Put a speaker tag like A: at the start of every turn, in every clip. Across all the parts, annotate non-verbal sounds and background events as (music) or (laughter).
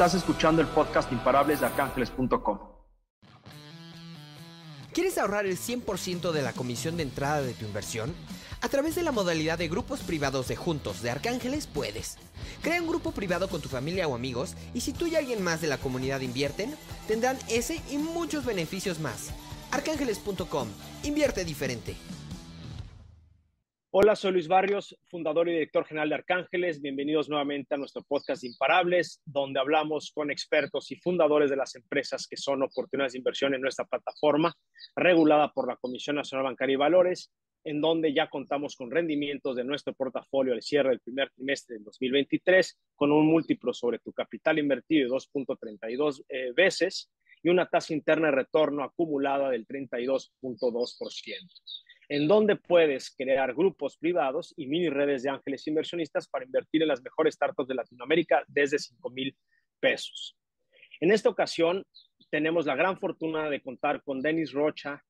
A: Estás escuchando el podcast Imparables de arcángeles.com.
B: ¿Quieres ahorrar el 100% de la comisión de entrada de tu inversión? A través de la modalidad de grupos privados de Juntos de Arcángeles puedes. Crea un grupo privado con tu familia o amigos y si tú y alguien más de la comunidad invierten, tendrán ese y muchos beneficios más. Arcángeles.com. Invierte diferente.
A: Hola, soy Luis Barrios, fundador y director general de Arcángeles. Bienvenidos nuevamente a nuestro podcast Imparables, donde hablamos con expertos y fundadores de las empresas que son oportunidades de inversión en nuestra plataforma, regulada por la Comisión Nacional Bancaria y Valores, en donde ya contamos con rendimientos de nuestro portafolio al cierre del primer trimestre del 2023, con un múltiplo sobre tu capital invertido de 2.32 eh, veces y una tasa interna de retorno acumulada del 32.2% en donde puedes crear grupos privados y mini redes de ángeles inversionistas para invertir en las mejores startups de Latinoamérica desde 5 mil pesos. En esta ocasión tenemos la gran fortuna de contar con Denis Rocha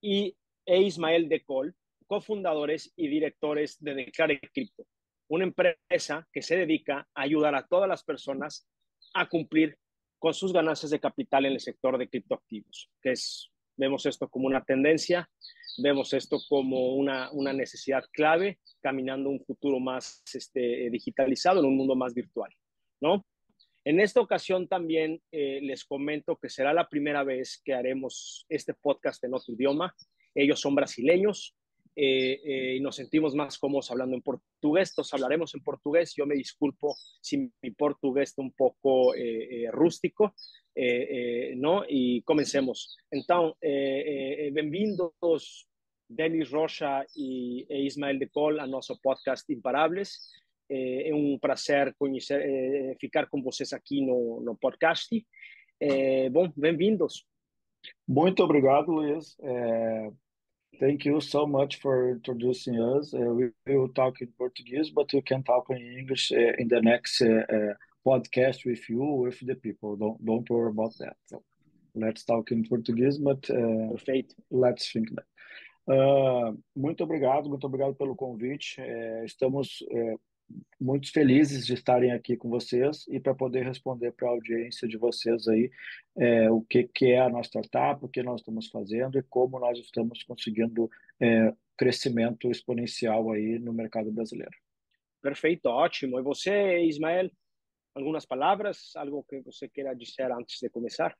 A: y e Ismael Decol, cofundadores y directores de Declare Crypto, una empresa que se dedica a ayudar a todas las personas a cumplir con sus ganancias de capital en el sector de criptoactivos, que es, vemos esto como una tendencia vemos esto como una, una necesidad clave, caminando un futuro más este, digitalizado, en un mundo más virtual, ¿no? En esta ocasión también eh, les comento que será la primera vez que haremos este podcast en otro idioma. Ellos son brasileños eh, eh, y nos sentimos más cómodos hablando en portugués. Entonces hablaremos en portugués. Yo me disculpo si mi portugués está un poco rústico, eh, eh, não? E comencemos. Eh, bem-vindos, Denis Rocha e, e Ismael de Col, a nosso podcast Imparables. É um prazer conhecer, ficar com vocês aqui no, no podcast. bom, bem-vindos.
C: Muito obrigado, Luiz. Thank you so much for introducing us. Uh, we will talk in Portuguese, but we can talk in English uh, in the next uh, podcast with you, with the people. Don't don't worry about that. So let's talk in Portuguese, but uh,
A: Perfeito.
C: let's think that. Uh, muito obrigado, muito obrigado pelo convite. Estamos muito felizes de estarem aqui com vocês e para poder responder para a audiência de vocês aí é, o que, que é a nossa startup, o que nós estamos fazendo e como nós estamos conseguindo é, crescimento exponencial aí no mercado brasileiro.
A: Perfeito, ótimo. E você, Ismael, algumas palavras, algo que você queira dizer antes de começar?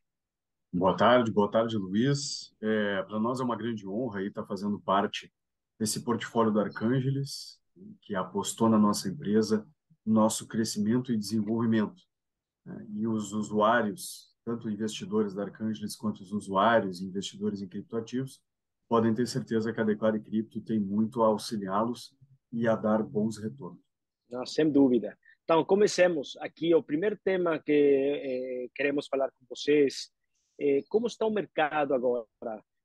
D: Boa tarde, boa tarde, Luiz. É, Para nós é uma grande honra estar tá fazendo parte desse portfólio do Arcângeles, que apostou na nossa empresa, nosso crescimento e desenvolvimento. Né? E os usuários, tanto investidores da Arcângeles quanto os usuários e investidores em criptoativos, podem ter certeza que a Declare Cripto tem muito a auxiliá-los e a dar bons retornos.
A: Não, sem dúvida. Então, comecemos aqui. O primeiro tema que eh, queremos falar com vocês é como está o mercado agora.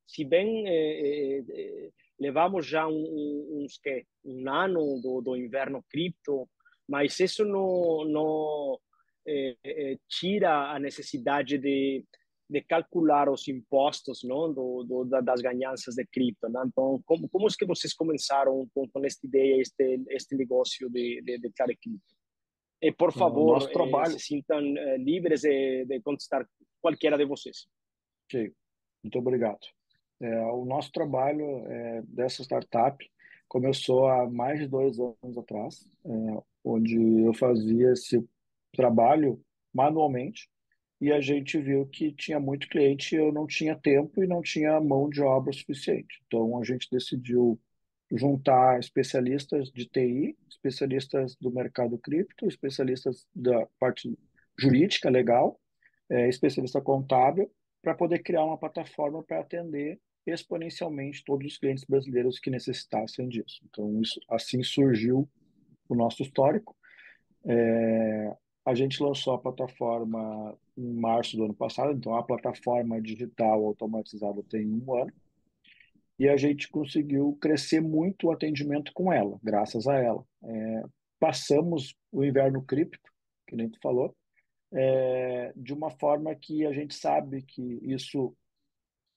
A: Se bem eh, eh, levamos já um, uns que um ano do, do inverno cripto, mas isso não, não tira a necessidade de, de calcular os impostos não do, do, das ganhanças de cripto. Não? Então, como, como é que vocês começaram com, com esta ideia, este, este negócio de, de, de cripto? E, por favor, eh, trabalho... se sintam livres de, de contestar qualquer de vocês.
C: Ok, muito obrigado. É, o nosso trabalho é, dessa startup começou há mais de dois anos atrás, é, onde eu fazia esse trabalho manualmente e a gente viu que tinha muito cliente eu não tinha tempo e não tinha mão de obra suficiente. Então a gente decidiu juntar especialistas de TI, especialistas do mercado cripto, especialistas da parte jurídica, legal, é, especialista contábil, para poder criar uma plataforma para atender exponencialmente todos os clientes brasileiros que necessitassem disso. Então, isso, assim surgiu o nosso histórico. É, a gente lançou a plataforma em março do ano passado, então a plataforma digital automatizada tem um ano e a gente conseguiu crescer muito o atendimento com ela, graças a ela. É, passamos o inverno cripto, que nem tu falou, é, de uma forma que a gente sabe que isso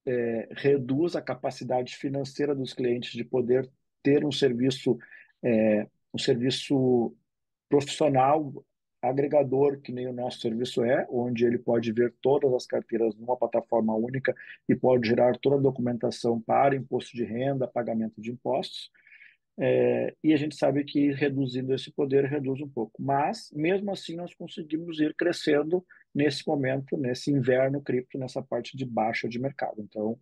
C: é, reduz a capacidade financeira dos clientes de poder ter um serviço, é, um serviço profissional agregador, que nem o nosso serviço é, onde ele pode ver todas as carteiras numa plataforma única e pode gerar toda a documentação para imposto de renda, pagamento de impostos. É, e a gente sabe que reduzindo esse poder reduz um pouco. Mas, mesmo assim, nós conseguimos ir crescendo nesse momento, nesse inverno cripto, nessa parte de baixa de mercado. Então,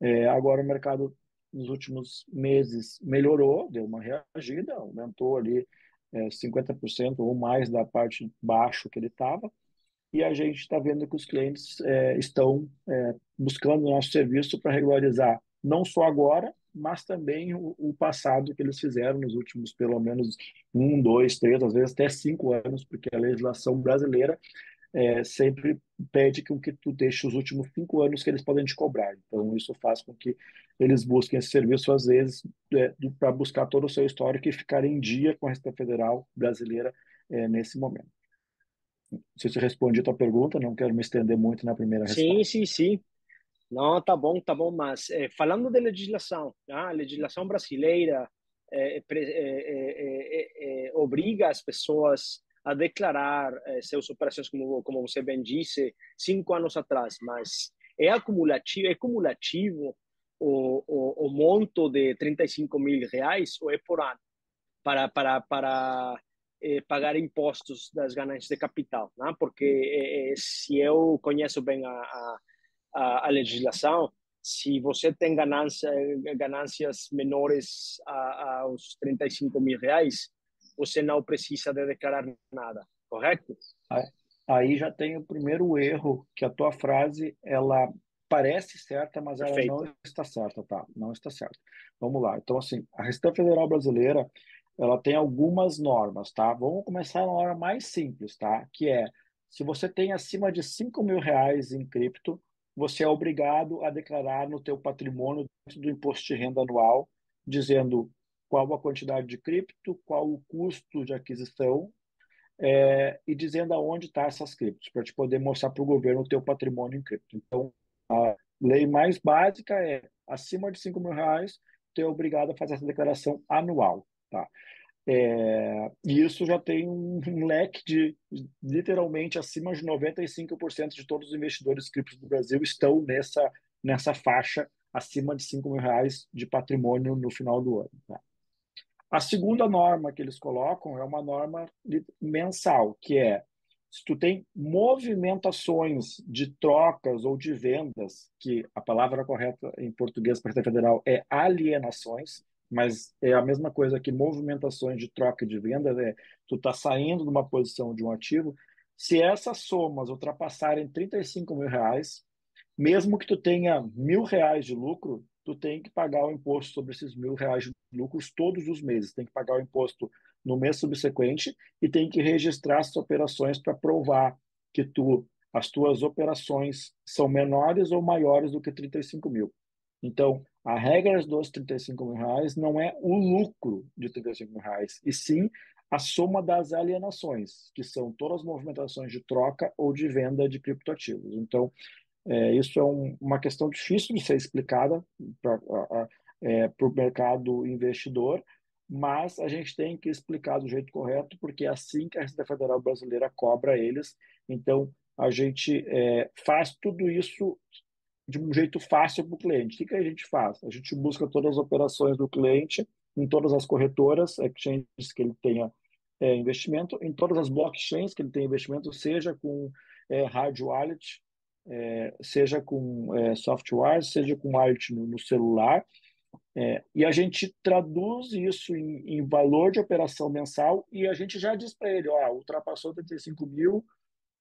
C: é, agora o mercado nos últimos meses melhorou, deu uma reagida, aumentou ali é, 50% ou mais da parte baixo que ele estava, e a gente está vendo que os clientes é, estão é, buscando o nosso serviço para regularizar não só agora, mas também o, o, passado que eles fizeram nos últimos pelo menos um, dois, três, às vezes até cinco anos, porque a legislação brasileira é, sempre pede que, que tu deixe os últimos cinco anos que eles podem te cobrar. Então, isso faz com que eles busquem esse serviço, às vezes, é, para buscar todo o seu histórico e ficar em dia com a Receita Federal brasileira é, nesse momento. Não sei se eu respondi a tua pergunta, não quero me estender muito na primeira resposta.
A: Sim, sim, sim. Não, tá bom, tá bom, mas é, falando de legislação, tá? a legislação brasileira é, é, obriga as pessoas a declarar seus operações, como, como você bem disse, cinco anos atrás, mas é acumulativo, é cumulativo o, o, o monto de 35 mil reais ou é por ano para, para, para pagar impostos das ganâncias de capital, né? porque se eu conheço bem a, a, a legislação, se você tem ganância, ganâncias menores a, aos 35 mil reais, você não precisa de declarar nada, correto?
C: Aí já tem o primeiro erro, que a tua frase, ela parece certa, mas Perfeito. ela não está certa, tá? Não está certa. Vamos lá. Então, assim, a Receita Federal Brasileira, ela tem algumas normas, tá? Vamos começar na norma mais simples, tá? Que é, se você tem acima de 5 mil reais em cripto, você é obrigado a declarar no teu patrimônio do imposto de renda anual, dizendo qual a quantidade de cripto, qual o custo de aquisição é, e dizendo aonde está essas criptos, para te poder mostrar para o governo o teu patrimônio em cripto. Então, a lei mais básica é, acima de 5 mil reais, tu é obrigado a fazer essa declaração anual. Tá? É, e isso já tem um, um, leque de, literalmente, acima de 95% de todos os investidores criptos do Brasil estão nessa, nessa faixa acima de 5 mil reais de patrimônio no final do ano. Tá? A segunda norma que eles colocam é uma norma mensal, que é se tu tem movimentações de trocas ou de vendas, que a palavra correta em português para a Federal é alienações, mas é a mesma coisa que movimentações de troca de venda, é tu está saindo de uma posição de um ativo, se essas somas ultrapassarem 35 mil reais, mesmo que tu tenha mil reais de lucro, tu tem que pagar o imposto sobre esses mil reais de lucros todos os meses. Tem que pagar o imposto no mês subsequente e tem que registrar as operações para provar que tu, as tuas operações são menores ou maiores do que 35 mil. Então, a regra dos 35 mil reais não é o lucro de 35 mil reais, e sim a soma das alienações, que são todas as movimentações de troca ou de venda de criptoativos. Então, é, isso é um, uma questão difícil de ser explicada para é, o mercado investidor, mas a gente tem que explicar do jeito correto, porque é assim que a Receita Federal Brasileira cobra eles. Então, a gente é, faz tudo isso de um jeito fácil para o cliente. O que, que a gente faz? A gente busca todas as operações do cliente em todas as corretoras, exchanges que ele tenha é, investimento, em todas as blockchains que ele tenha investimento, seja com é, hard wallet, é, seja com é, software, seja com arte no, no celular, é, e a gente traduz isso em, em, valor de operação mensal e a gente já diz para ele, ó, ultrapassou 35 mil,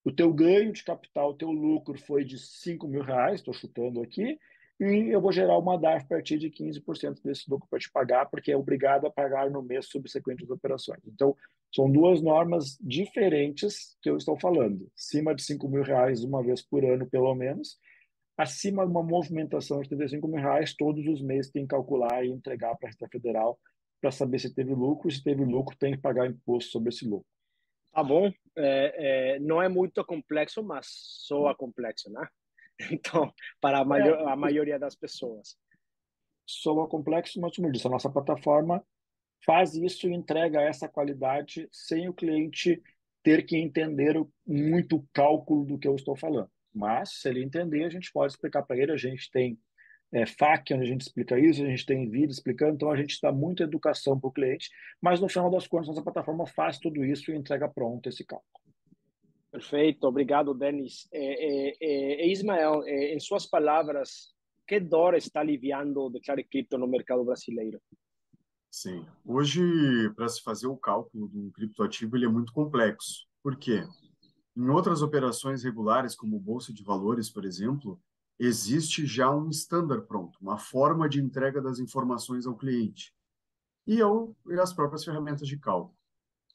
C: o teu ganho de capital, o teu lucro foi de 5 mil reais, estou chutando aqui, e eu vou gerar uma DARF a partir de 15% desse lucro para te pagar, porque é obrigado a pagar no mês subsequente das operações. Então, são duas normas diferentes que eu estou falando. Acima de 5 mil reais uma vez por ano, pelo menos. Acima de uma movimentação de 35 mil reais, todos os meses tem que calcular e entregar para a Receita Federal para saber se teve lucro. Se teve lucro, tem que pagar imposto sobre esse lucro.
A: Tá bom. É, é, não é muito complexo, mas soa complexo, né? (laughs) Então, para a, maior, a maioria das pessoas.
C: Soa complexo, mas como eu disse, a nossa plataforma faz isso e entrega essa qualidade sem o cliente ter que entender muito o cálculo do que eu estou falando. Mas, se ele entender, a gente pode explicar para ele. A gente tem é, FAQ, onde a gente explica isso, a gente tem vídeo explicando, então a gente dá muita educação para o cliente, mas no final das contas, nossa plataforma faz tudo isso e entrega pronto esse cálculo.
A: Perfeito, obrigado, Denis. É, é, Ismael, em suas palavras, que dor está aliviando o Declare Cripto no mercado brasileiro?
D: Sim. Hoje, para se fazer o cálculo de um criptoativo, ele é muito complexo. Por quê? Em outras operações regulares, como bolsa de valores, por exemplo, existe já um standard pronto, uma forma de entrega das informações ao cliente e, ao, e as próprias ferramentas de cálculo.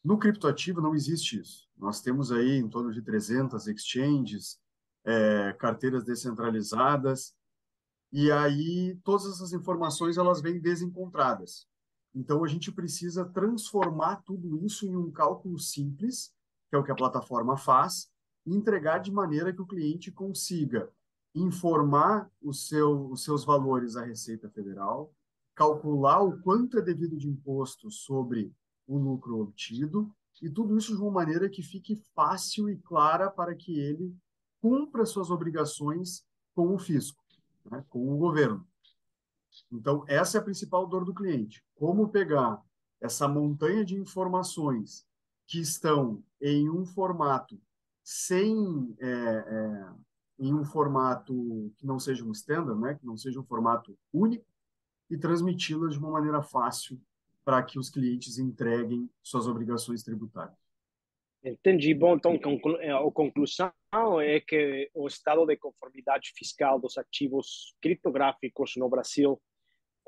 D: No criptoativo não existe isso. Nós temos aí em torno de 300 exchanges, é, carteiras descentralizadas, e aí todas essas informações elas vêm desencontradas. Então a gente precisa transformar tudo isso em um cálculo simples, que é o que a plataforma faz, e entregar de maneira que o cliente consiga informar seu, os seus valores à Receita Federal, calcular o quanto é devido de imposto sobre o lucro obtido, e tudo isso de uma maneira que fique fácil e clara para que ele cumpra suas obrigações com o fisco, né, com o governo. Então, essa é a principal dor do cliente. Como pegar essa montanha de informações que estão em um formato sem é, é, em um formato que não seja um standard, né, que não seja um formato único, e transmiti-las de uma maneira fácil para que os clientes entreguem suas obrigações tributárias.
A: Entendi. Bom, então é, a conclusão é que o estado de conformidade fiscal dos ativos criptográficos no Brasil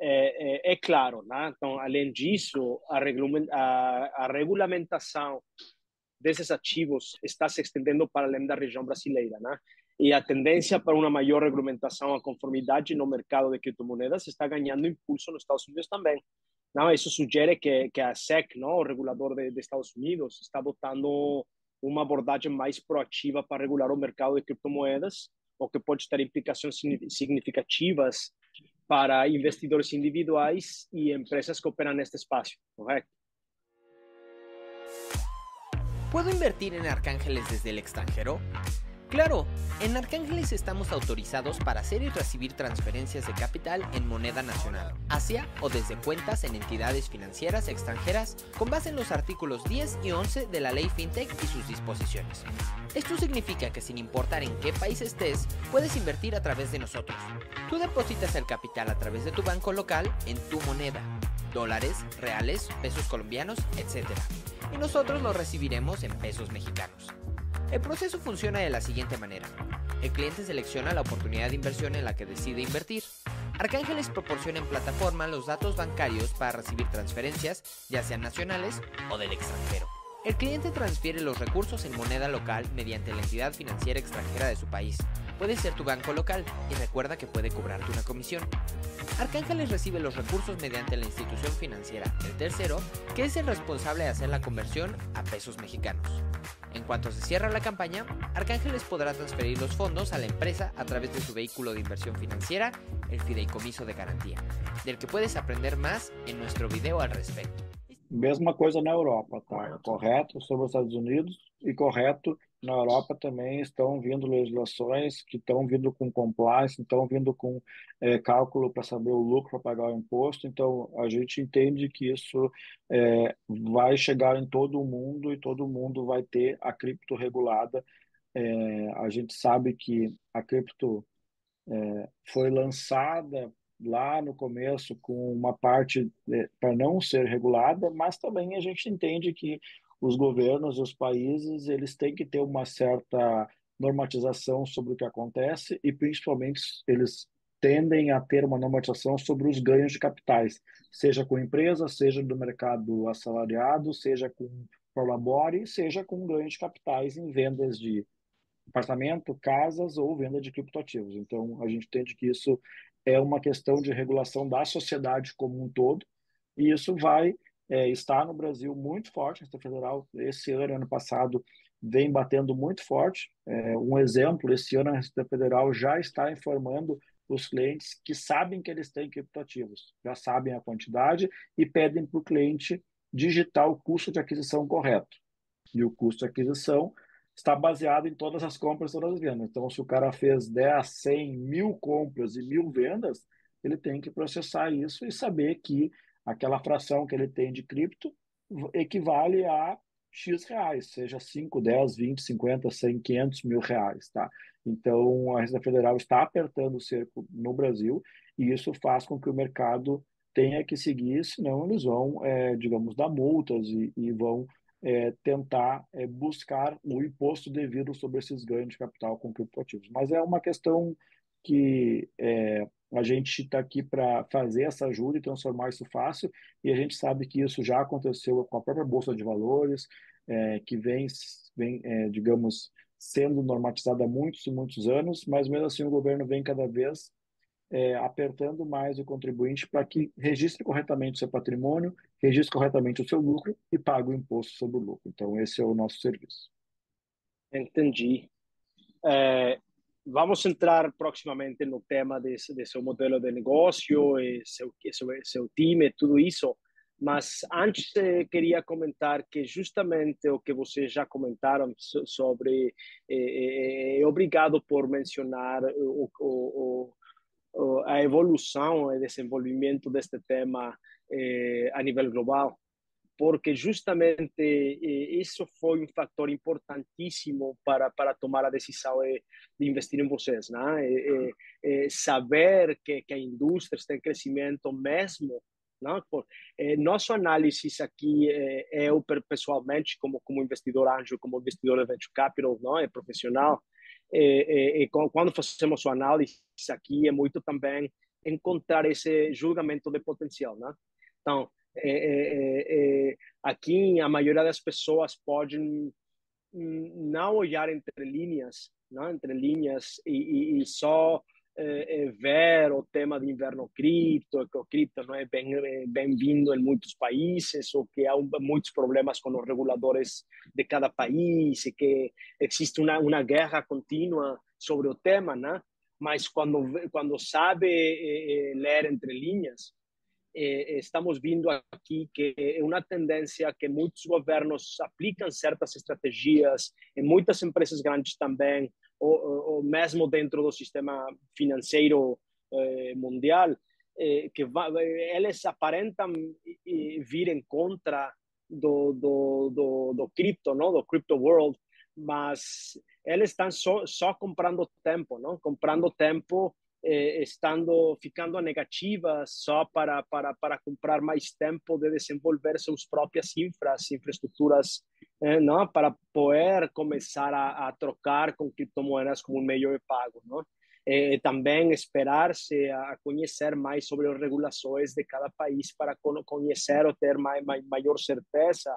A: é, é, é claro, né? Então, além disso, a, a, a regulamentação desses ativos está se estendendo para além da região brasileira, né? E a tendência para uma maior regulamentação à conformidade no mercado de criptomoedas está ganhando impulso nos Estados Unidos também. Não, isso sugere que, que a SEC, não, o regulador de Estados Unidos, está adotando uma abordagem mais proativa para regular o mercado de criptomoedas, o que pode ter implicações significativas para investidores individuais e empresas que operam neste espaço, correto?
B: ¿Puedo invertir en Arcángeles desde el extranjero? Claro, en Arcángeles estamos autorizados para hacer y recibir transferencias de capital en moneda nacional, hacia o desde cuentas en entidades financieras extranjeras con base en los artículos 10 y 11 de la ley FinTech y sus disposiciones. Esto significa que sin importar en qué país estés, puedes invertir a través de nosotros. Tú depositas el capital a través de tu banco local en tu moneda, dólares, reales, pesos colombianos, etc. Y nosotros lo recibiremos en pesos mexicanos. El proceso funciona de la siguiente manera. El cliente selecciona la oportunidad de inversión en la que decide invertir. Arcángeles proporciona en plataforma los datos bancarios para recibir transferencias, ya sean nacionales o del extranjero. El cliente transfiere los recursos en moneda local mediante la entidad financiera extranjera de su país. Puede ser tu banco local y recuerda que puede cobrarte una comisión. Arcángeles recibe los recursos mediante la institución financiera, el tercero, que es el responsable de hacer la conversión a pesos mexicanos. En cuanto se cierra la campaña, Arcángeles podrá transferir los fondos a la empresa a través de su vehículo de inversión financiera, el fideicomiso de garantía, del que puedes aprender más en nuestro video al respecto.
C: Mesma coisa na Europa, tá? Sobre os Estados Unidos e correto na Europa também estão vindo legislações que estão vindo com compliance, estão vindo com é, cálculo para saber o lucro para pagar o imposto. Então, a gente entende que isso é, vai chegar em todo o mundo e todo mundo vai ter a cripto regulada. É, a gente sabe que a cripto foi lançada lá no começo com uma parte para não ser regulada, mas também a gente entende que os governos e os países eles têm que ter uma certa normatização sobre o que acontece e principalmente eles tendem a ter uma normatização sobre os ganhos de capitais, seja com empresas, seja do mercado assalariado, seja com prolabore, seja com ganho de capitais em vendas de apartamento, casas ou venda de criptoativos. Então, a gente entende que isso é uma questão de regulação da sociedade como um todo, e isso vai é, está no Brasil muito forte, a Receita Federal, esse ano, ano passado, vem batendo muito forte. É, um exemplo, esse ano a Receita Federal já está informando os clientes que sabem que eles têm criptoativos, já sabem a quantidade e pedem para o cliente digitar o custo de aquisição correto. E o custo de aquisição está baseado em todas as compras, todas as vendas. Então, se o cara fez 10, 100, mil compras e mil vendas, ele tem que processar isso e saber que aquela fração que ele tem de cripto equivale a X reais, seja 5, 10, 20, 50, 100, 500 mil reais, tá? Então, a Receita Federal está apertando o cerco no Brasil e isso faz com que o mercado tenha que seguir, senão eles vão, é, digamos, dar multas e, e vão é, tentar é, buscar o imposto devido sobre esses ganhos de capital com criptoativos. Mas é uma questão que é, a gente está aqui para fazer essa ajuda e transformar isso fácil, e a gente sabe que isso já aconteceu com a própria Bolsa de Valores, é, que vem, vem é, digamos, sendo normatizada há muitos e muitos anos, mas mesmo assim o governo vem cada vez é, apertando mais o contribuinte para que registre corretamente o seu patrimônio, registre corretamente o seu lucro e pague o imposto sobre o lucro. Então, esse é o nosso serviço.
A: Entendi. É, vamos entrar proximamente no tema desse, desse modelo de negócio, e seu, seu, seu time, tudo isso. Mas antes eh, queria comentar que justamente o que vocês já comentaram sobre, eh, eh, obrigado por mencionar o, o, o, a evolução e desenvolvimento deste tema eh, a nível global, porque justamente eh, isso foi um fator importantíssimo para, para tomar a decisão de, de investir em vocês, né? Eh, saber que, que a indústria está em crescimento mesmo não? Por, eh, nosso análise aqui, eh, eu pessoalmente, como, como investidor anjo, como investidor de venture capital, não? é profissional, eh, eh, quando fazemos a análise aqui, é muito também encontrar esse julgamento de potencial. Né? Então, aqui a maioria das pessoas podem não olhar entre linhas, não? entre linhas e, e, e só é, é ver o tema de inverno cripto, que o cripto não é bem bem-vindo em muitos países, ou que há muitos problemas com os reguladores de cada país, e que existe uma, uma guerra contínua sobre o tema, né? Mas quando quando sabe é, ler entre linhas, estamos vendo aqui que é uma tendência que muitos governos aplicam certas estratégias, e muitas empresas grandes também ou, ou mesmo dentro do sistema financeiro eh, mundial, eh, que va, eles aparentam vir em contra do, do, do, do cripto, não? do crypto world, mas eles estão só, só comprando tempo, não? comprando tempo eh, estando ficando negativas só para, para, para comprar mais tempo de desenvolver suas próprias infras, infraestruturas, eh, não? para poder começar a, a, trocar com criptomoedas como um meio de pago. Não? Eh, também esperar-se a conhecer mais sobre as regulações de cada país para conhecer ou ter mais, maior certeza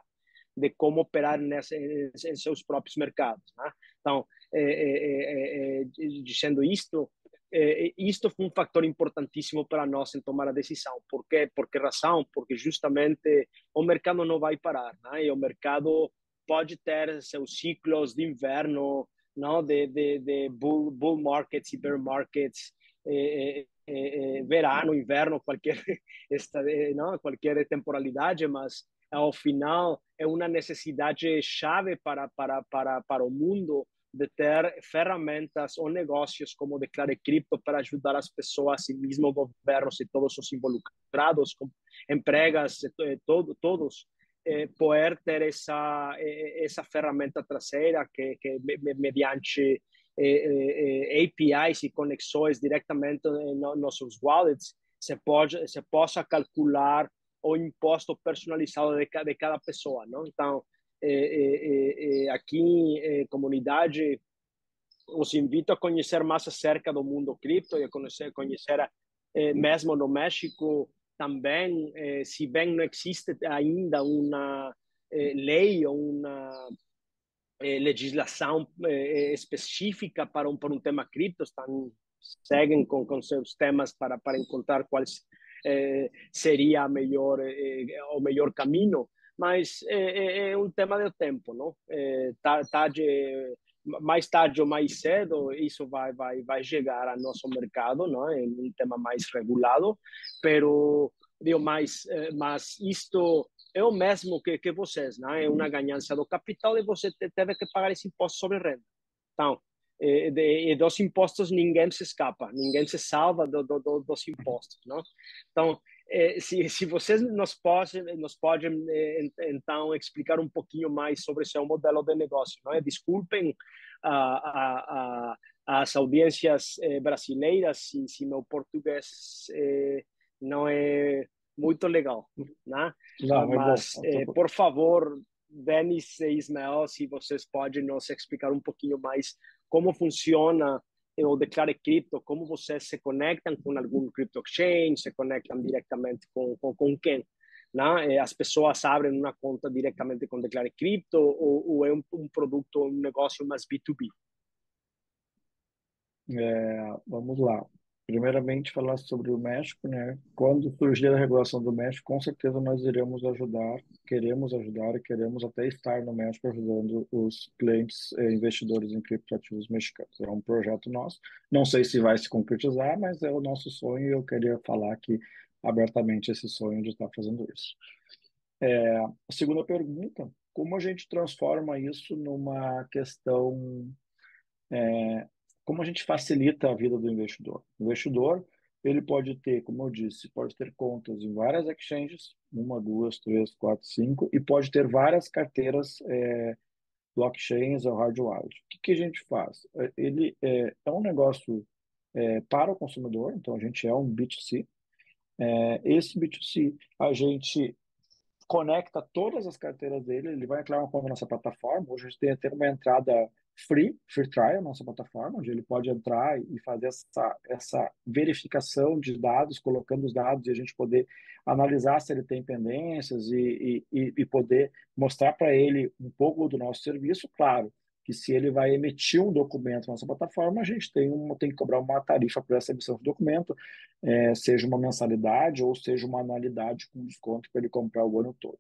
A: de como operar nessa, em, em seus próprios mercados. Né? Então, dizendo isto, eh, isto foi um fator importantíssimo para nós em tomar a decisão. Por quê? Por que razão? Porque justamente o mercado não vai parar, né? E o mercado pode ter seus ciclos de inverno, não? De, de, de bull, bull markets e bear markets, eh verano, inverno, qualquer (laughs) esta, não? qualquer temporalidade, mas ao final é uma necessidade chave para para para para o mundo de ter ferramentas ou negócios como Declare Cripto para ajudar as pessoas e mesmo governos e todos os involucrados, empregas, todo, todos, eh, poder ter essa essa ferramenta traseira que, que mediante eh, APIs e conexões diretamente em nossos wallets se pode se possa calcular o imposto personalizado de, de cada pessoa, não? Então é, aqui em comunidade, os invito a conhecer mais acerca do mundo cripto e a conhecer, conhecer mesmo no México também, se bem não existe ainda uma lei ou uma legislação específica para um, para um tema cripto, estão, seguem com, com seus temas para, para encontrar qual seria a melhor, o melhor caminho mas é, é, é um tema do tempo, não? É, tarde, mais tarde ou mais cedo isso vai vai vai chegar ao nosso mercado, não? É um tema mais regulado, pero digo mais, é, mas isto é o mesmo que, que vocês, né? É uma ganância do capital e você teve que pagar esse imposto sobre renda. Então, e, de, dos impostos ninguém se escapa, ninguém se salva do, do, do, dos impostos, não? Então, se, se vocês nos podem, nos podem eh, então explicar um pouquinho mais sobre seu modelo de negócio, não é? Desculpem a, a, a, as audiências eh, brasileiras se, se meu português não é muito legal, né? Não, Mas, é por favor, Denis e Ismael, se vocês podem nos explicar um pouquinho mais como funciona o Declare Cripto, como vocês se conectam com algum crypto exchange, se conectam diretamente com, com, com quem? Né? As pessoas abrem uma conta diretamente com Declare Cripto ou, ou é um, um, produto, um negócio mais B2B?
C: É, vamos lá primeiramente falar sobre o México, né? Quando surgir a regulação do México, com certeza nós iremos ajudar, queremos ajudar e queremos até estar no México ajudando os clientes e investidores em criptoativos mexicanos. É um projeto nosso. Não sei se vai se concretizar, mas é o nosso sonho e eu queria falar aqui abertamente esse sonho de estar fazendo isso. É, a segunda pergunta, como a gente transforma isso numa questão é, como a gente facilita a vida do investidor? O investidor, ele pode ter, como eu disse, pode ter contas em várias exchanges, uma, duas, três, quatro, cinco, e pode ter várias carteiras é, blockchains ou hardware. O que, que a gente faz? É, ele é, é um negócio é, para o consumidor, então a gente é um B2C. É, esse B2C, a gente conecta todas as carteiras dele, ele vai criar uma conta na nossa plataforma. Hoje a gente tem até uma entrada free, free trial, nossa plataforma, onde ele pode entrar e fazer essa, essa verificação de dados, colocando os dados e a gente poder analisar se ele tem pendências e, e, e poder mostrar para ele um pouco do nosso serviço. Claro que se ele vai emitir um documento na nossa plataforma, a gente tem, tem que cobrar uma tarifa por essa emissão de documento, é, seja uma mensalidade ou seja uma anualidade com desconto para ele comprar o ano todo.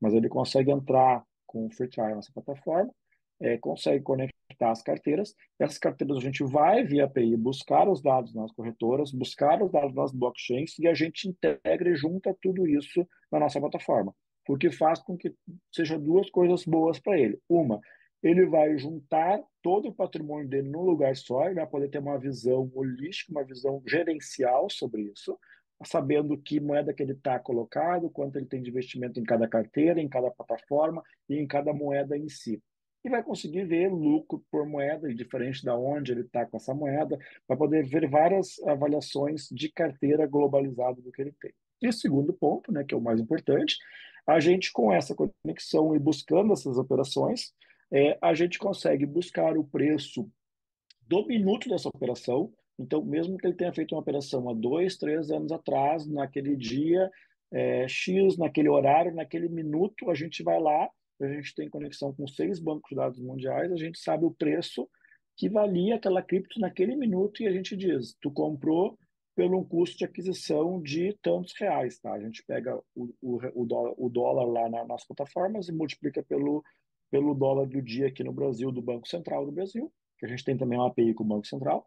C: Mas ele consegue entrar com o free trial nossa plataforma, é, consegue conectar as carteiras. Essas carteiras a gente vai via API buscar os dados nas corretoras, buscar os dados nas blockchains e a gente integra e junta tudo isso na nossa plataforma, porque faz com que seja duas coisas boas para ele. Uma, ele vai juntar todo o patrimônio dele num lugar só, ele vai poder ter uma visão holística, uma visão gerencial sobre isso, sabendo que moeda que ele está colocado, quanto ele tem de investimento em cada carteira, em cada plataforma e em cada moeda em si e vai conseguir ver lucro por moeda, e diferente da onde ele está com essa moeda, vai poder ver várias avaliações de carteira globalizada do que ele tem. E o segundo ponto, né, que é o mais importante, a gente com essa conexão e buscando essas operações, é, a gente consegue buscar o preço do minuto dessa operação. Então, mesmo que ele tenha feito uma operação há dois, três anos atrás, naquele dia é, X, naquele horário, naquele minuto, a gente vai lá a gente tem conexão com seis bancos de dados mundiais, a gente sabe o preço que valia aquela cripto naquele minuto e a gente diz, tu comprou pelo um custo de aquisição de tantos reais, tá? A gente pega o, o, o, dólar, o dólar lá na, nas plataformas e multiplica pelo, pelo dólar do dia aqui no Brasil, do Banco Central do Brasil, que a gente tem também uma API com o Banco Central,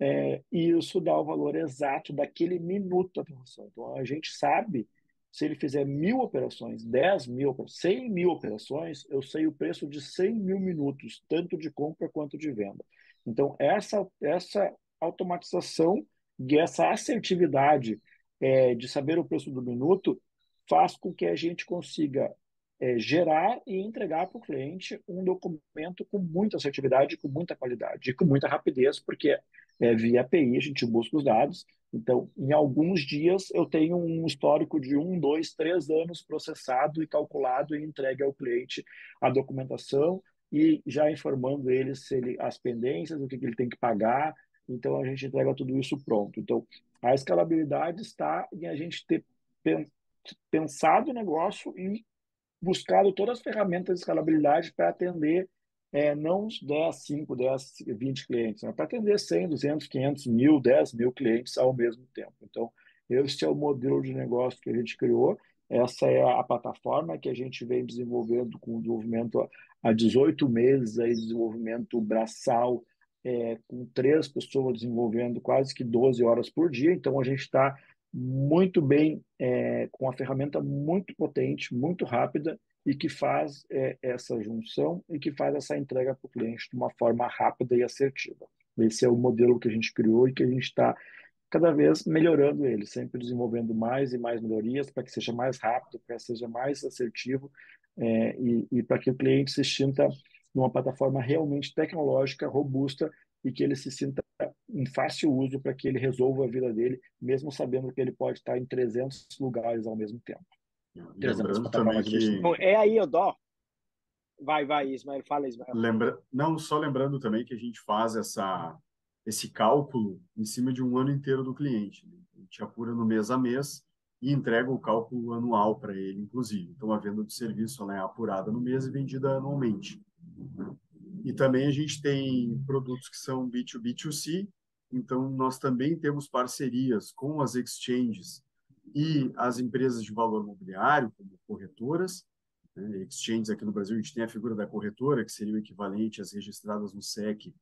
C: é, e isso dá o valor exato daquele minuto da transação. Então, a gente sabe se ele fizer mil operações, 10 mil, 100 mil operações, eu sei o preço de 100 mil minutos, tanto de compra quanto de venda. Então, essa, essa automatização e essa assertividade é, de saber o preço do minuto faz com que a gente consiga é, gerar e entregar para o cliente um documento com muita assertividade, com muita qualidade e com muita rapidez, porque é, via API a gente busca os dados então, em alguns dias, eu tenho um histórico de um, dois, três anos processado e calculado e entregue ao cliente a documentação e já informando ele se ele as pendências, o que, que ele tem que pagar. Então, a gente entrega tudo isso pronto. Então, a escalabilidade está em a gente ter pensado o negócio e buscado todas as ferramentas de escalabilidade para atender é, não uns 10, 5, 10, 20 clientes, mas para atender 100, 200, 500, mil, 10 mil clientes ao mesmo tempo. Então, esse é o modelo de negócio que a gente criou, essa é a plataforma que a gente vem desenvolvendo com desenvolvimento há 18 meses, aí, desenvolvimento braçal, é, com três pessoas desenvolvendo quase que 12 horas por dia. Então, a gente está muito bem, é, com uma ferramenta muito potente, muito rápida e que faz é, essa junção e que faz essa entrega para o cliente de uma forma rápida e assertiva. Esse é o modelo que a gente criou e que a gente está cada vez melhorando ele, sempre desenvolvendo mais e mais melhorias para que seja mais rápido, para que seja mais assertivo é, e, e para que o cliente se sinta numa plataforma realmente tecnológica, robusta e que ele se sinta em fácil uso para que ele resolva a vida dele, mesmo sabendo que ele pode estar em 300 lugares ao mesmo tempo.
D: Lembrando também que...
A: É aí o dó. Vai, vai, Ismael, fala, Ismael.
D: Lembra... Não, só lembrando também que a gente faz essa, esse cálculo em cima de um ano inteiro do cliente. Né? A gente apura no mês a mês e entrega o cálculo anual para ele, inclusive. Então, a venda do serviço ela é apurada no mês e vendida anualmente. E também a gente tem produtos que são B2B2C, então nós também temos parcerias com as exchanges e as empresas de valor imobiliário, como corretoras. Né? Exchanges aqui no Brasil, a gente tem a figura da corretora, que seria o equivalente às registradas no SEC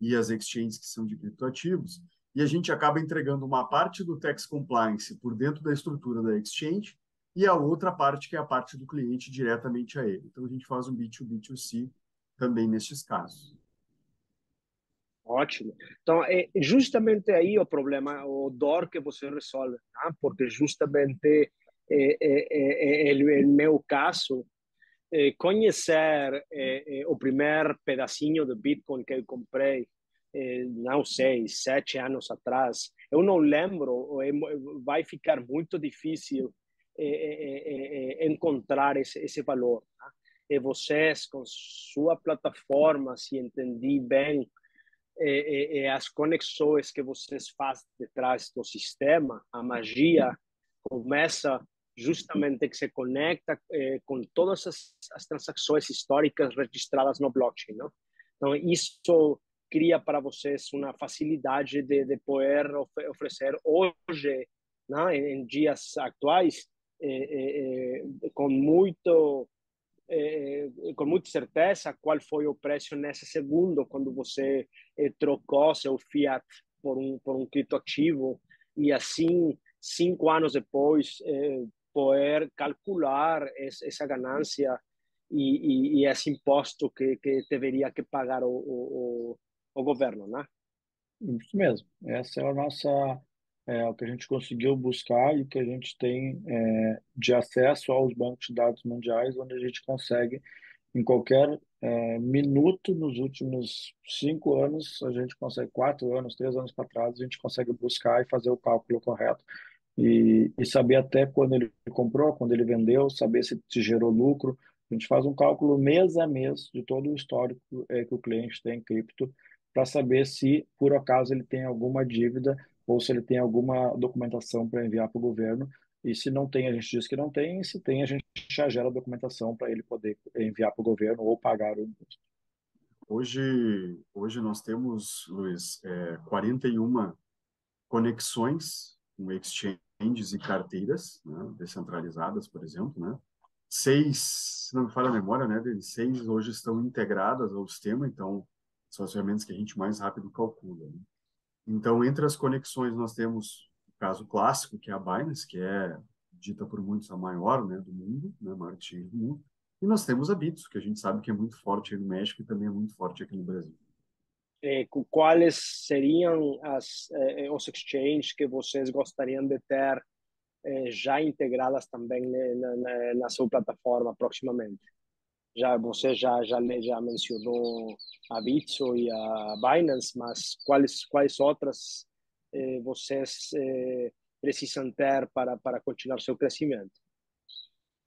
D: e as exchanges que são de criptoativos. E a gente acaba entregando uma parte do tax compliance por dentro da estrutura da exchange e a outra parte que é a parte do cliente diretamente a ele. Então a gente faz um B2B2C também nestes casos.
A: Ótimo. Então, é justamente aí o problema, o dor que você resolve, né? porque justamente é, é, é, é, meu caso, é, conhecer é, é, o primeiro pedacinho de Bitcoin que eu comprei, não sei, sete anos atrás, eu não lembro, vai ficar muito difícil encontrar esse, esse valor. Né? E vocês, com sua plataforma, se entendi bem, é, é, as conexões que vocês fazem detrás do sistema, a magia começa justamente que se conecta é, com todas as, as, transações históricas registradas no blockchain. Não? Então, isso cria para vocês uma facilidade de, de poder oferecer hoje, não? Em, dias atuais, com muito é, com muita certeza qual foi o preço nesse segundo quando você é, trocou seu fiat por um por um criptoativo e assim cinco anos depois é, poder calcular essa ganância e, e, e, esse imposto que, que deveria que pagar o, o, o governo, né?
C: Isso mesmo. Essa é a nossa é, o que a gente conseguiu buscar e que a gente tem é, de acesso aos bancos de dados mundiais, onde a gente consegue, em qualquer é, minuto nos últimos cinco anos, a gente consegue, quatro anos, três anos para trás, a gente consegue buscar e fazer o cálculo correto e, e saber até quando ele comprou, quando ele vendeu, saber se, gerou lucro. A gente faz um cálculo mês a mês de todo o histórico é, que o cliente tem em cripto para saber se, por acaso, ele tem alguma dívida ou se ele tem alguma documentação para enviar para o governo. E se não tem, a gente diz que não tem, e se tem, a gente já gera a documentação para ele poder enviar para o governo ou pagar o imposto.
D: Hoje, hoje nós temos, Luiz, é, 41 conexões com exchanges e carteiras né, descentralizadas, por exemplo, né? Seis, se não me falha a memória, né, seis hoje estão integradas ao sistema, então são as ferramentas que a gente mais rápido calcula. Né? Então, entre as conexões, nós temos caso clássico, que é a Binance, que é dita por muitos a maior né, do mundo, né, a maior exchange do mundo. E nós temos a Bitso, que a gente sabe que é muito forte no México e também é muito forte aqui no Brasil.
A: É, quais seriam as, eh, os exchanges que vocês gostariam de ter eh, já integradas também na, na, na sua plataforma proximamente? já você já já já mencionou a Bitso e a Binance, mas quais quais outras eh, vocês eh, precisam ter para para continuar seu crescimento?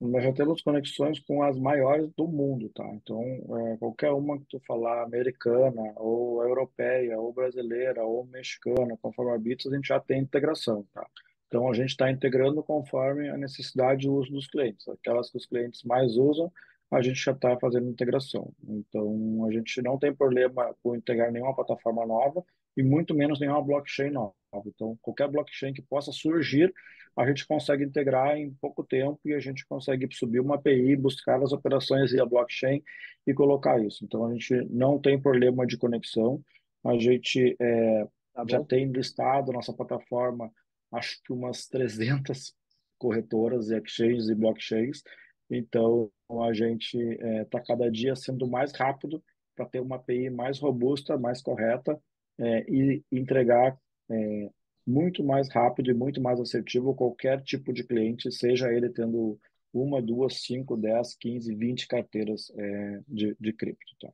C: Nós já temos conexões com as maiores do mundo, tá? Então, é, qualquer uma que tu falar, americana, ou europeia, ou brasileira, ou mexicana, conforme a Bitso, a gente já tem integração, tá? Então, a gente está integrando conforme a necessidade e uso dos clientes. Aquelas que os clientes mais usam, a gente já está fazendo integração. Então, a gente não tem problema com integrar nenhuma plataforma nova e muito menos nenhuma blockchain nova. Então, qualquer blockchain que possa surgir, a gente consegue integrar em pouco tempo e a gente consegue subir uma API, buscar as operações via blockchain e colocar isso. Então, a gente não tem problema de conexão. A gente é, tá já tem listado nossa plataforma acho que umas 300 (laughs) corretoras e exchanges e blockchains. Então, a gente está é, cada dia sendo mais rápido para ter uma API mais robusta, mais correta é, e entregar é, muito mais rápido e muito mais assertivo qualquer tipo de cliente, seja ele tendo uma, duas, cinco, dez, quinze, vinte carteiras é, de, de cripto. Tá?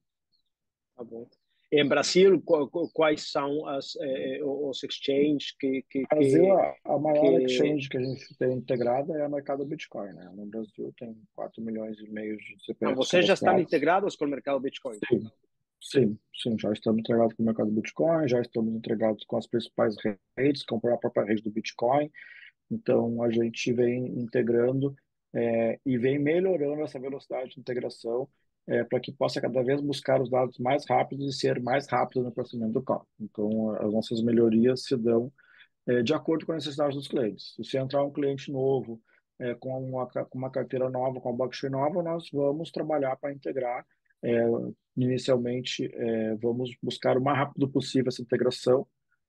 A: tá bom. Em Brasil, quais são as, eh, os exchanges que... que
C: Brasil, que, a, a maior que... exchange que a gente tem integrada é a mercado Bitcoin. Né? No Brasil tem 4 milhões e meio de CPFs.
A: Ah, vocês já estão integrados com o mercado Bitcoin?
C: Sim. Sim, sim, já estamos integrados com o mercado Bitcoin, já estamos integrados com as principais redes, com a própria rede do Bitcoin. Então, a gente vem integrando é, e vem melhorando essa velocidade de integração é, para que possa cada vez buscar os dados mais rápidos e ser mais rápido no processamento do cálculo. Então, as nossas melhorias se dão é, de acordo com a necessidade dos clientes. Se entrar um cliente novo, é, com, uma, com uma carteira nova, com uma blockchain nova, nós vamos trabalhar para integrar é, inicialmente, é, vamos buscar o mais rápido possível essa integração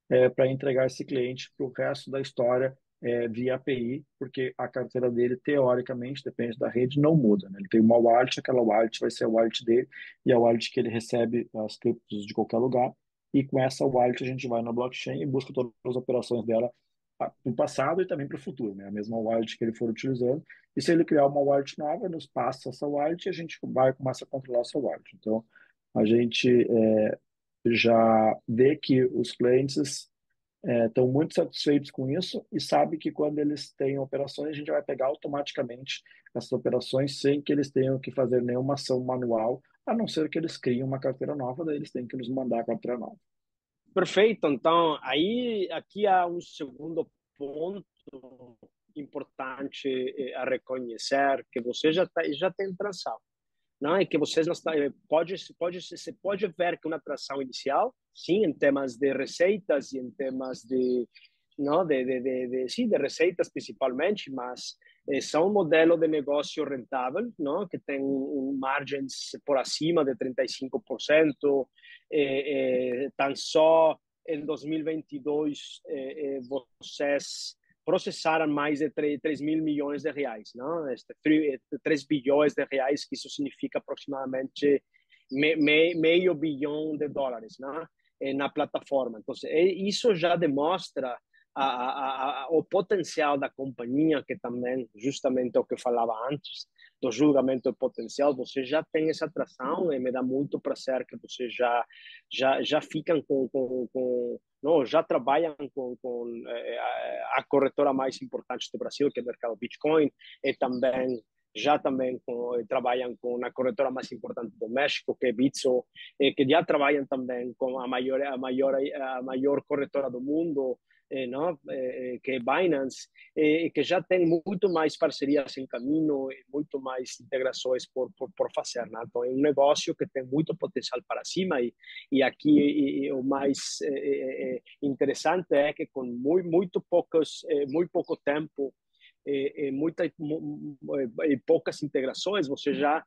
C: é, para entregar esse cliente para o resto da história é, via API, porque a carteira dele, teoricamente, depende da rede, não muda. Né? Ele tem uma wallet, aquela wallet vai ser a wallet dele e a wallet que ele recebe as criptos de qualquer lugar. E com essa wallet a gente vai na blockchain e busca todas as operações dela para o passado e também para o futuro, né? A mesma wallet que ele for utilizando. E se ele criar uma wallet nova, nos passa essa wallet e a gente vai começar a controlar essa wallet. Então, a gente é, já vê que os clientes estão é, muito satisfeitos com isso e sabe que quando eles têm operações, a gente vai pegar automaticamente essas operações sem que eles tenham que fazer nenhuma ação manual, a não ser que eles criem uma carteira nova, daí eles têm que nos mandar a carteira nova.
A: Perfeito. Então, aí aqui há um segundo ponto importante eh, a reconhecer que você já tá, já tem tração, não é que vocês não está eh, pode pode se pode ver que uma tração inicial, sim, em temas de receitas e em temas de não de de, de, de sim de receitas principalmente, mas eh, são um modelo de negócio rentável, não que tem um, margens por acima de 35%, eh, eh, tão só em 2022 eh, vocês processaram mais de 3, 3 mil milhões de reais, não? Este, 3, 3 bilhões de reais, que isso significa aproximadamente me, me, meio bilhão de dólares, não? na plataforma. Então, isso já demonstra a, a, a, o potencial da companhia, que também, justamente o que eu falava antes, do julgamento de potencial, você já tem essa atração e me dá muito prazer que você já já já ficam com, com, com não já trabalham com, com é, a corretora mais importante do Brasil que é o mercado Bitcoin e também já também com, trabalham com a corretora mais importante do México que é Bitso que já trabalham também com a maior a maior a maior corretora do mundo eh, não, eh, que é Binance, eh, que já tem muito mais parcerias em caminho, muito mais integrações por, por, por fazer. Né? Então, é um negócio que tem muito potencial para cima e, e aqui e, e o mais interessante é que com muito, muito, poucos, muito pouco tempo e, muita, e poucas integrações, você já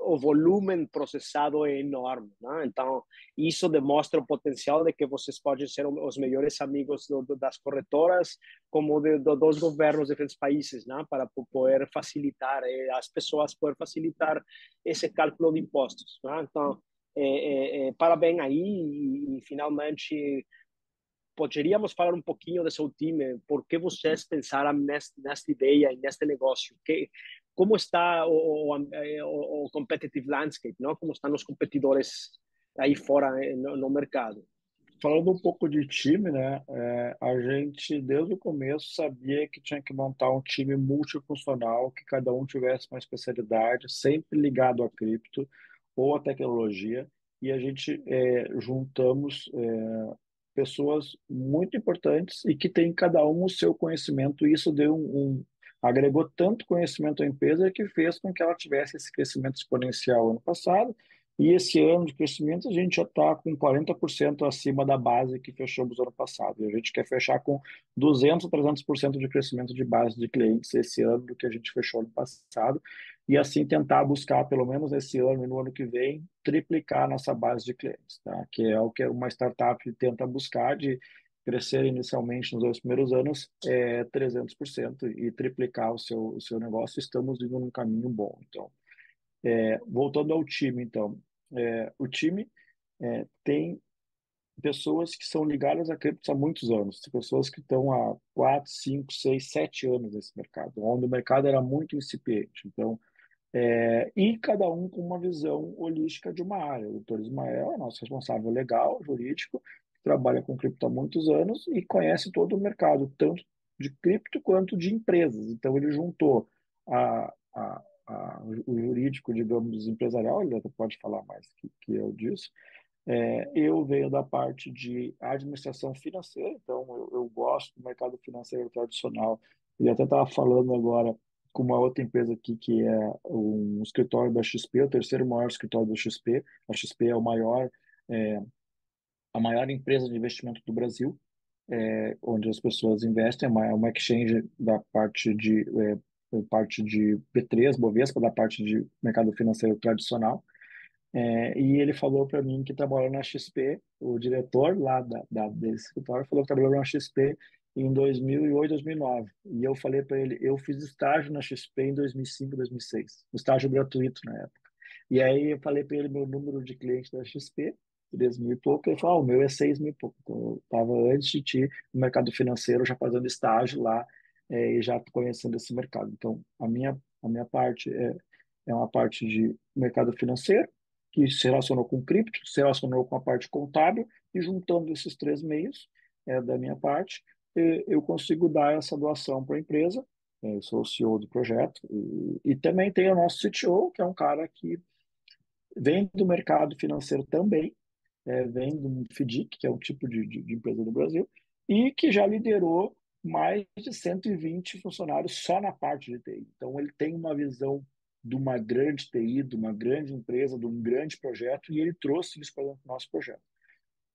A: o volume processado é enorme. Né? Então, isso demonstra o potencial de que vocês podem ser os melhores amigos do, do, das corretoras, como de, do, dos governos de diferentes países, né? para poder facilitar, eh, as pessoas poder facilitar esse cálculo de impostos. Né? Então, é, é, parabéns aí e, e, finalmente poderíamos falar um pouquinho do seu time, por que vocês pensaram nesta, nesta ideia e neste negócio? Que, como está o, o, o, competitive landscape, não? Como estão os competidores aí fora no, no mercado?
C: Falando um pouco de time, né? É, a gente desde o começo sabia que tinha que montar um time multifuncional, que cada um tivesse uma especialidade, sempre ligado a cripto ou a tecnologia, e a gente é, juntamos é, pessoas muito importantes e que tem cada um o seu conhecimento, e isso deu um agregou tanto conhecimento à empresa que fez com que ela tivesse esse crescimento exponencial ano passado. E esse ano de crescimento a gente já está com 40% acima da base que fechamos ano passado. E a gente quer fechar com 200, 300% de crescimento de base de clientes esse ano do que a gente fechou ano passado. E assim tentar buscar, pelo menos esse ano e no ano que vem, triplicar nossa base de clientes, tá? que é o que uma startup tenta buscar de crescer inicialmente nos dois primeiros anos é 300% e triplicar o seu, o seu negócio, estamos indo num caminho bom. Então, é, voltando ao time, então, é, o time é, tem pessoas que são ligadas a criptos há muitos anos, pessoas que estão há 4, 5, 6, 7 anos nesse mercado, onde o mercado era muito incipiente. Então, é, e cada um com uma visão holística de uma área. O doutor Ismael é nosso responsável legal, jurídico, trabalha com cripto há muitos anos e conhece todo o mercado, tanto de cripto quanto de empresas. Então, ele juntou a, a, a, o jurídico, digamos, empresarial, ele até pode falar mais que, que eu disso. É, eu venho da parte de administração financeira, então eu, eu gosto do mercado financeiro tradicional. E até estava falando agora com uma outra empresa aqui, que é um escritório da XP, o terceiro maior escritório da XP. A XP é o maior, é, a maior empresa de investimento do Brasil, é, onde as pessoas investem, é uma, é exchange da parte de, é, parte de B3, Bovespa, da parte de mercado financeiro tradicional. É, e ele falou para mim que trabalhou na XP, o diretor lá da, da, desse escritório falou que trabalhou na XP em 2008, 2009. E eu falei para ele, eu fiz estágio na XP em 2005, 2006, estágio gratuito na época. E aí eu falei para ele meu número de clientes da XP, 3 mil e pouco, ele falou, ah, o meu é 6 mil e pouco. Então, eu estava antes de ti no mercado financeiro, já fazendo estágio lá é, e já conhecendo esse mercado. Então, a minha, a minha parte é, é uma parte de mercado financeiro, que se relacionou com cripto, se relacionou com a parte contábil, e juntando esses três meios é, da minha parte, eu consigo dar essa doação para a empresa. Eu sou o CEO do projeto e, e, também tem o nosso CTO, que é um cara que vem do mercado financeiro também, é, vem do FDIC, que é um tipo de, de, de empresa do Brasil, e que já liderou mais de 120 funcionários só na parte de TI. Então, ele tem uma visão de uma grande TI, de uma grande empresa, de um grande projeto, e ele trouxe isso para o nosso projeto.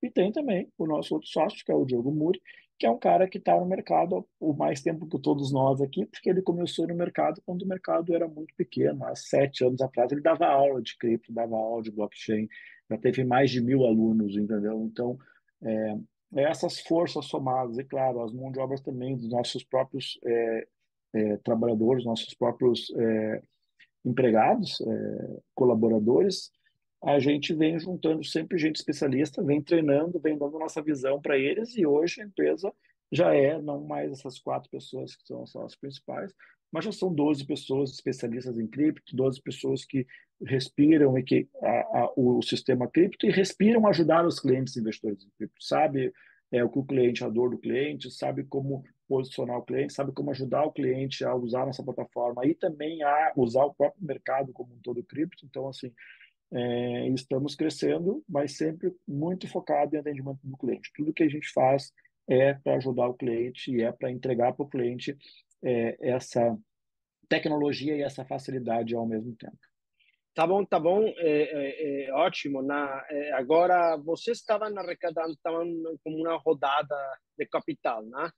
C: E tem também o nosso outro sócio, que é o Diogo Muri, que é um cara que está no mercado o mais tempo que todos nós aqui, porque ele começou no mercado quando o mercado era muito pequeno, há sete anos atrás. Ele dava aula de cripto, dava aula de blockchain, já teve mais de mil alunos, entendeu? Então, é, essas forças somadas, e claro, as mãos de obras também dos nossos próprios é, é, trabalhadores, nossos próprios é, empregados, é, colaboradores, a gente vem juntando sempre gente especialista, vem treinando, vem dando nossa visão para eles. E hoje a empresa já é não mais essas quatro pessoas que são só as principais, mas já são 12 pessoas especialistas em cripto, 12 pessoas que respiram e que a, a, o sistema cripto e respiram ajudar os clientes investidores em cripto, sabe é, o que o cliente, a dor do cliente, sabe como posicionar o cliente, sabe como ajudar o cliente a usar nossa plataforma e também a usar o próprio mercado como um todo cripto. Então, assim, é, estamos crescendo, mas sempre muito focado em atendimento do cliente. Tudo que a gente faz é para ajudar o cliente e é para entregar para o cliente é, essa tecnologia e essa facilidade ao mesmo tempo.
A: Tá bom, tá bom, é, é, é ótimo. Na, é, agora, vocês estavam arrecadando, estavam como uma rodada de capital, né?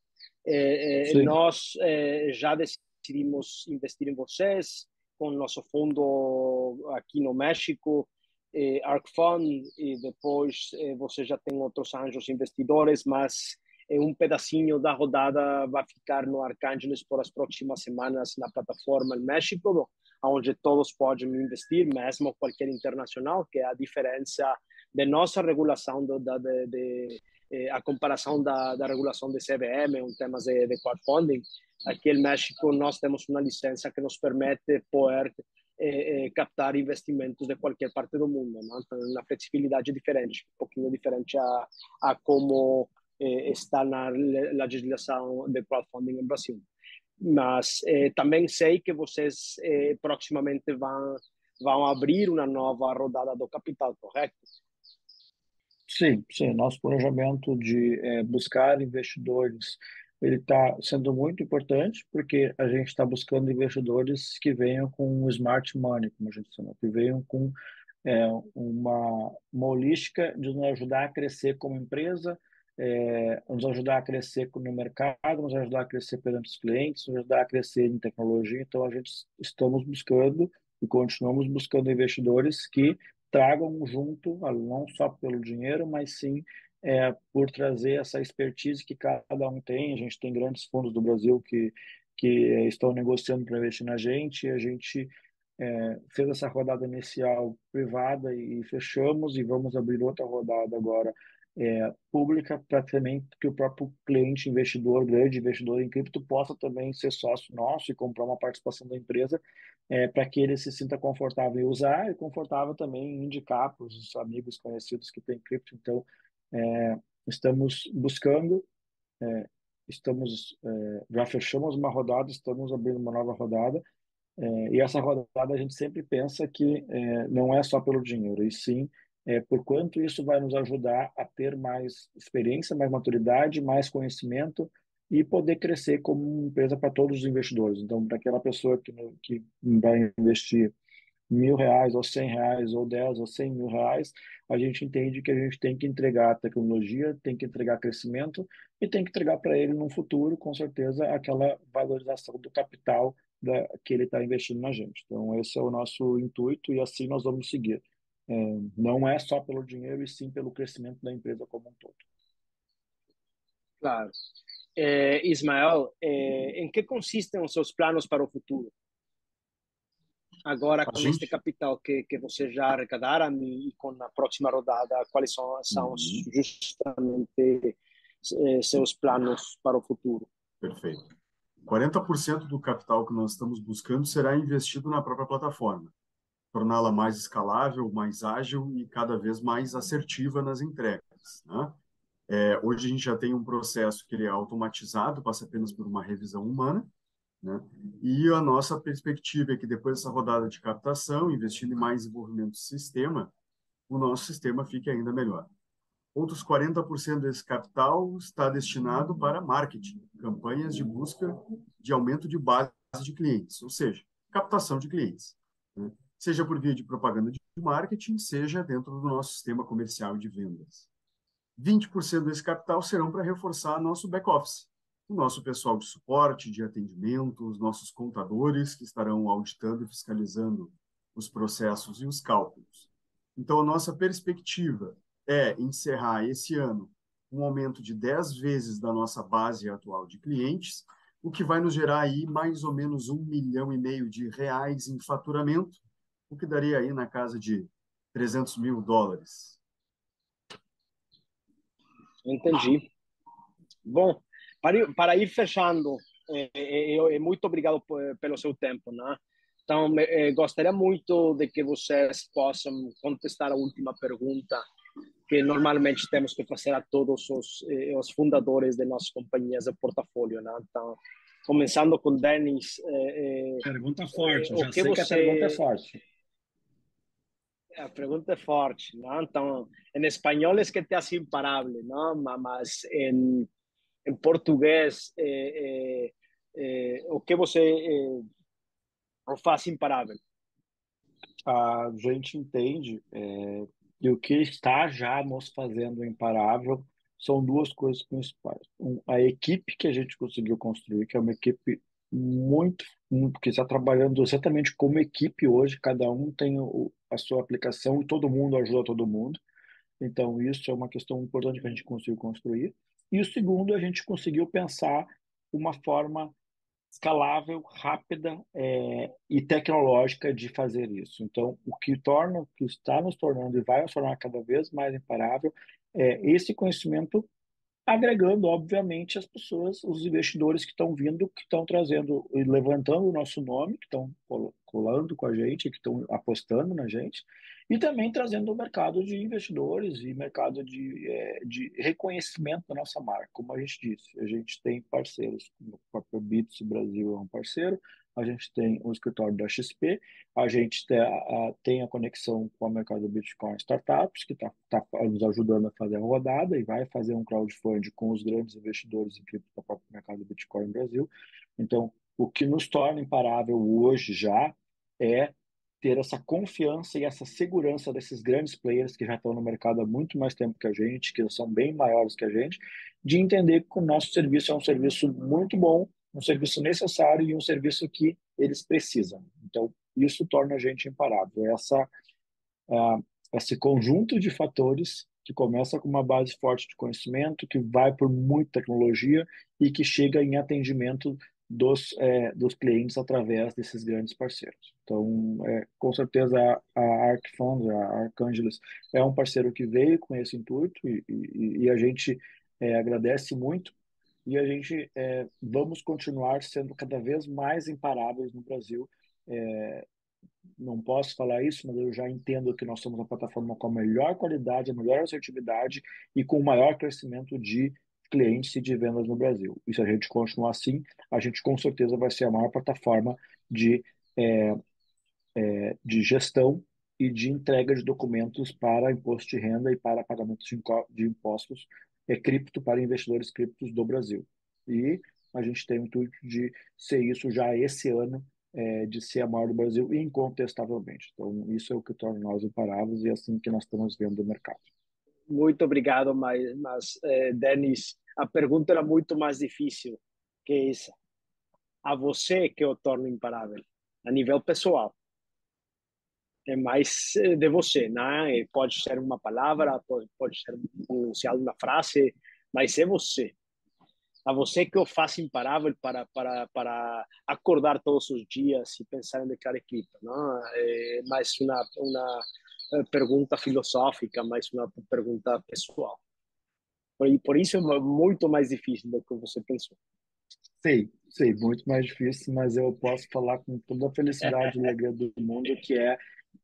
A: É, nós já decidimos investir em vocês, com nosso fundo aqui no México, eh, Arc Fund, e depois eh, você já tem outros anjos investidores, mas um pedacinho da rodada vai ficar no Arcángeles por as próximas semanas na plataforma México, onde todos podem investir, mesmo qualquer internacional, que é a diferença de nossa regulação da, de, de eh, a comparação da, da regulação de CVM em temas de, de crowdfunding. Aqui em México nós temos uma licença que nos permite poder eh, eh, captar investimentos de qualquer parte do mundo, não? Então, uma flexibilidade diferente, um pouquinho diferente a, a como eh, está na legislação de crowdfunding no Brasil. Mas eh, também sei que vocês eh, proximamente vão vão abrir uma nova rodada do capital, correto?
C: Sim, sim. Nosso planejamento de é, buscar investidores ele está sendo muito importante porque a gente está buscando investidores que venham com smart money, como a gente chama, que venham com é, uma, uma holística de nos ajudar a crescer como empresa, é, nos ajudar a crescer no mercado, nos ajudar a crescer perante os clientes, nos ajudar a crescer em tecnologia. Então, a gente estamos buscando e continuamos buscando investidores que tragam junto, não só pelo dinheiro, mas sim é, por trazer essa expertise que cada um tem. A gente tem grandes fundos do Brasil que, que estão negociando para investir na gente, a gente é, fez essa rodada inicial privada e fechamos, e vamos abrir outra rodada agora é, pública para também que o próprio cliente investidor, grande investidor em cripto, possa também ser sócio nosso e comprar uma participação da empresa é, para que ele se sinta confortável em usar e confortável também em indicar para os amigos conhecidos que têm cripto. Então, é, estamos buscando, é, estamos é, já fechamos uma rodada, estamos abrindo uma nova rodada é, e essa rodada a gente sempre pensa que não é só pelo dinheiro, e sim é, por quanto isso vai nos ajudar a ter mais experiência, mais maturidade, mais conhecimento e poder crescer como empresa para todos os investidores. Então, para aquela pessoa que, que vai investir mil reais, ou cem reais, ou dez, ou cem mil reais, a gente entende que a gente tem que entregar tecnologia, tem que entregar crescimento e tem que entregar para ele no futuro, com certeza, aquela valorização do capital da, que ele está investindo na gente. Então, esse é o nosso intuito e assim nós vamos seguir. É, não é só pelo dinheiro, e sim pelo crescimento da empresa como um todo.
A: Claro. É, Ismael, é, em que consistem os seus planos para o futuro? Agora, com este capital que, que você já arrecadaram e com a próxima rodada, quais são, são uhum. justamente é, seus planos para o futuro?
D: Perfeito. 40% do capital que nós estamos buscando será investido na própria plataforma, torná-la mais escalável, mais ágil e cada vez mais assertiva nas entregas. Né? É, hoje a gente já tem um processo que ele é automatizado, passa apenas por uma revisão humana, né? e a nossa perspectiva é que depois dessa rodada de captação, investindo em mais desenvolvimento do sistema, o nosso sistema fique ainda melhor. Outros 40% desse capital está destinado para marketing, campanhas de busca de aumento de base de clientes, ou seja, captação de clientes. Né? Seja por via de propaganda de marketing, seja dentro do nosso sistema comercial de vendas. 20% desse capital serão para reforçar nosso back-office, o nosso pessoal de suporte, de atendimento, os nossos contadores que estarão auditando e fiscalizando os processos e os cálculos. Então, a nossa perspectiva é encerrar esse ano um aumento de 10 vezes da nossa base atual de clientes, o que vai nos gerar aí mais ou menos um milhão e meio de reais em faturamento, o que daria aí na casa de 300 mil dólares.
A: Entendi. Bom, para ir, para ir fechando, é, é, é, muito obrigado pelo seu tempo, né? Então, gostaria muito de que vocês possam contestar a última pergunta que normalmente temos que fazer a todos os, os fundadores de nossas companhias de portfólio. Né? Então, começando com Denis.
C: Pergunta forte, já sei você... que a pergunta é forte.
A: A pergunta é forte, né? Então, em espanhol é que hace imparável, não? Mas em, em português, eh, eh, o que você eh, faz imparável?
C: A gente entende é, e o que está já nos fazendo imparável são duas coisas principais. Um, a equipe que a gente conseguiu construir, que é uma equipe muito, muito que está trabalhando exatamente como equipe hoje, cada um tem o, a sua aplicação e todo mundo ajuda todo mundo. Então, isso é uma questão importante que a gente conseguiu construir. E o segundo, a gente conseguiu pensar uma forma escalável, rápida é, e tecnológica de fazer isso. Então, o que torna, o que está nos tornando e vai nos tornar cada vez mais imparável é esse conhecimento agregando, obviamente, as pessoas, os investidores que estão vindo, que estão trazendo e levantando o nosso nome, que estão colando com a gente, que estão apostando na gente, e também trazendo o mercado de investidores e mercado de, é, de reconhecimento da nossa marca. Como a gente disse, a gente tem parceiros, o próprio Bits Brasil é um parceiro, a gente tem o escritório da XP, a gente tem a, tem a conexão com o mercado Bitcoin Startups, que está tá nos ajudando a fazer a rodada e vai fazer um crowdfunding com os grandes investidores em cripto do próprio mercado Bitcoin Brasil. Então, o que nos torna imparável hoje já é ter essa confiança e essa segurança desses grandes players que já estão no mercado há muito mais tempo que a gente, que são bem maiores que a gente, de entender que o nosso serviço é um serviço muito bom, um serviço necessário e um serviço que eles precisam. Então, isso torna a gente imparável. Essa, uh, esse conjunto de fatores que começa com uma base forte de conhecimento, que vai por muita tecnologia e que chega em atendimento dos, é, dos clientes através desses grandes parceiros. Então, é, com certeza, a, a Arc Fund, a Arcângeles, é um parceiro que veio com esse intuito e, e, e a gente é, agradece muito e a gente é, vamos continuar sendo cada vez mais imparáveis no Brasil. É, não posso falar isso, mas eu já entendo que nós somos a plataforma com a melhor qualidade, a melhor assertividade e com o maior crescimento de clientes e de vendas no Brasil. E se a gente continuar assim, a gente com certeza vai ser a maior plataforma de, é, é, de gestão e de entrega de documentos para imposto de renda e para pagamentos de impostos é, cripto para investidores criptos do Brasil. E a gente tem o intuito de ser isso já esse ano, é, de ser a maior do Brasil, incontestavelmente. Então, isso é o que torna nós imparáveis e é assim que nós estamos vendo o mercado.
A: Muito obrigado, mas, mas é, Denis, a pergunta era muito mais difícil que essa. A você que eu torno imparável, a nível pessoal. É mais eh, de você, né? Pode ser uma palavra, pode, pode ser pronunciada uma frase, mas é você. A você que eu faço imparável para, para, para acordar todos os dias e pensar em declarar cripto, não? É mais uma, uma eh, pergunta filosófica, mais uma pergunta pessoal. Por, por isso é muito mais difícil do que você pensou.
C: Sei, sei, muito mais difícil, mas eu posso falar com toda a felicidade e alegria do mundo que é,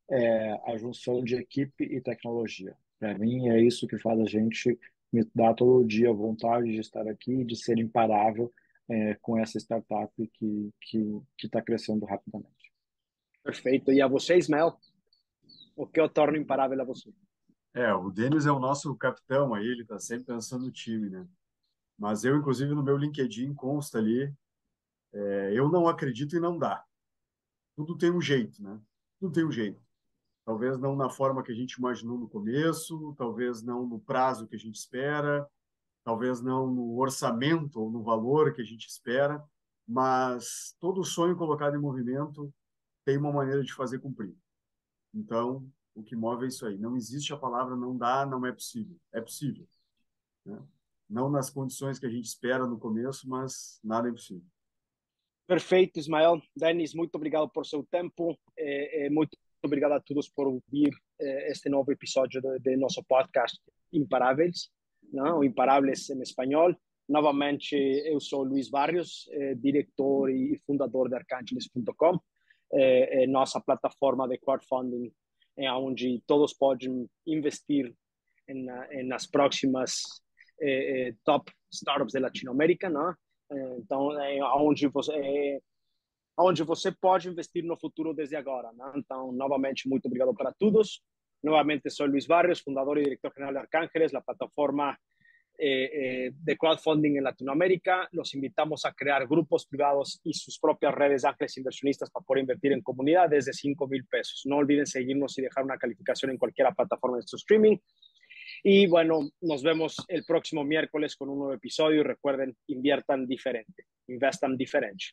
C: é a junção de equipe e tecnologia. Para mim, é isso que faz a gente me dar todo dia vontade de estar aqui, de ser imparável é, com essa startup que está crescendo rapidamente.
A: Perfeito. E a você, Ismael? O que eu torno imparável a você?
D: É, o Denis é o nosso capitão aí, ele está sempre pensando no time, né? Mas eu, inclusive, no meu LinkedIn consta ali, é, eu não acredito e não dá. Tudo tem um jeito, né? Tudo tem um jeito. Talvez não na forma que a gente imaginou no começo, talvez não no prazo que a gente espera, talvez não no orçamento ou no valor que a gente espera, mas todo sonho colocado em movimento tem uma maneira de fazer cumprir. Então, o que move é isso aí. Não existe a palavra não dá, não é possível. É possível. Né? Não nas condições que a gente espera no começo, mas nada é impossível.
A: Perfeito, Ismael. Denis, muito obrigado por seu tempo. É, é, muito obrigado a todos por ouvir é, este novo episódio de, nosso podcast Imparáveis, não? Imparáveis em espanhol. Novamente, eu sou Luiz Barrios, é, diretor e fundador de Arcangeles.com, é, é, nossa plataforma de crowdfunding é onde todos podem investir em, em nas próximas eh, eh, top startups da Latinoamérica, né? Então, é onde você é, onde você pode investir no futuro desde agora, né? Então, novamente, muito obrigado para todos. Novamente, sou Luiz Barrios, fundador e diretor-geral de Arcángeles, a plataforma eh, eh, de crowdfunding en Latinoamérica. Los invitamos a crear grupos privados y sus propias redes de ángeles inversionistas para poder invertir en comunidades de 5 mil pesos. No olviden seguirnos y dejar una calificación en cualquier plataforma de su streaming. Y bueno, nos vemos el próximo miércoles con un nuevo episodio y recuerden, inviertan diferente, investan diferente.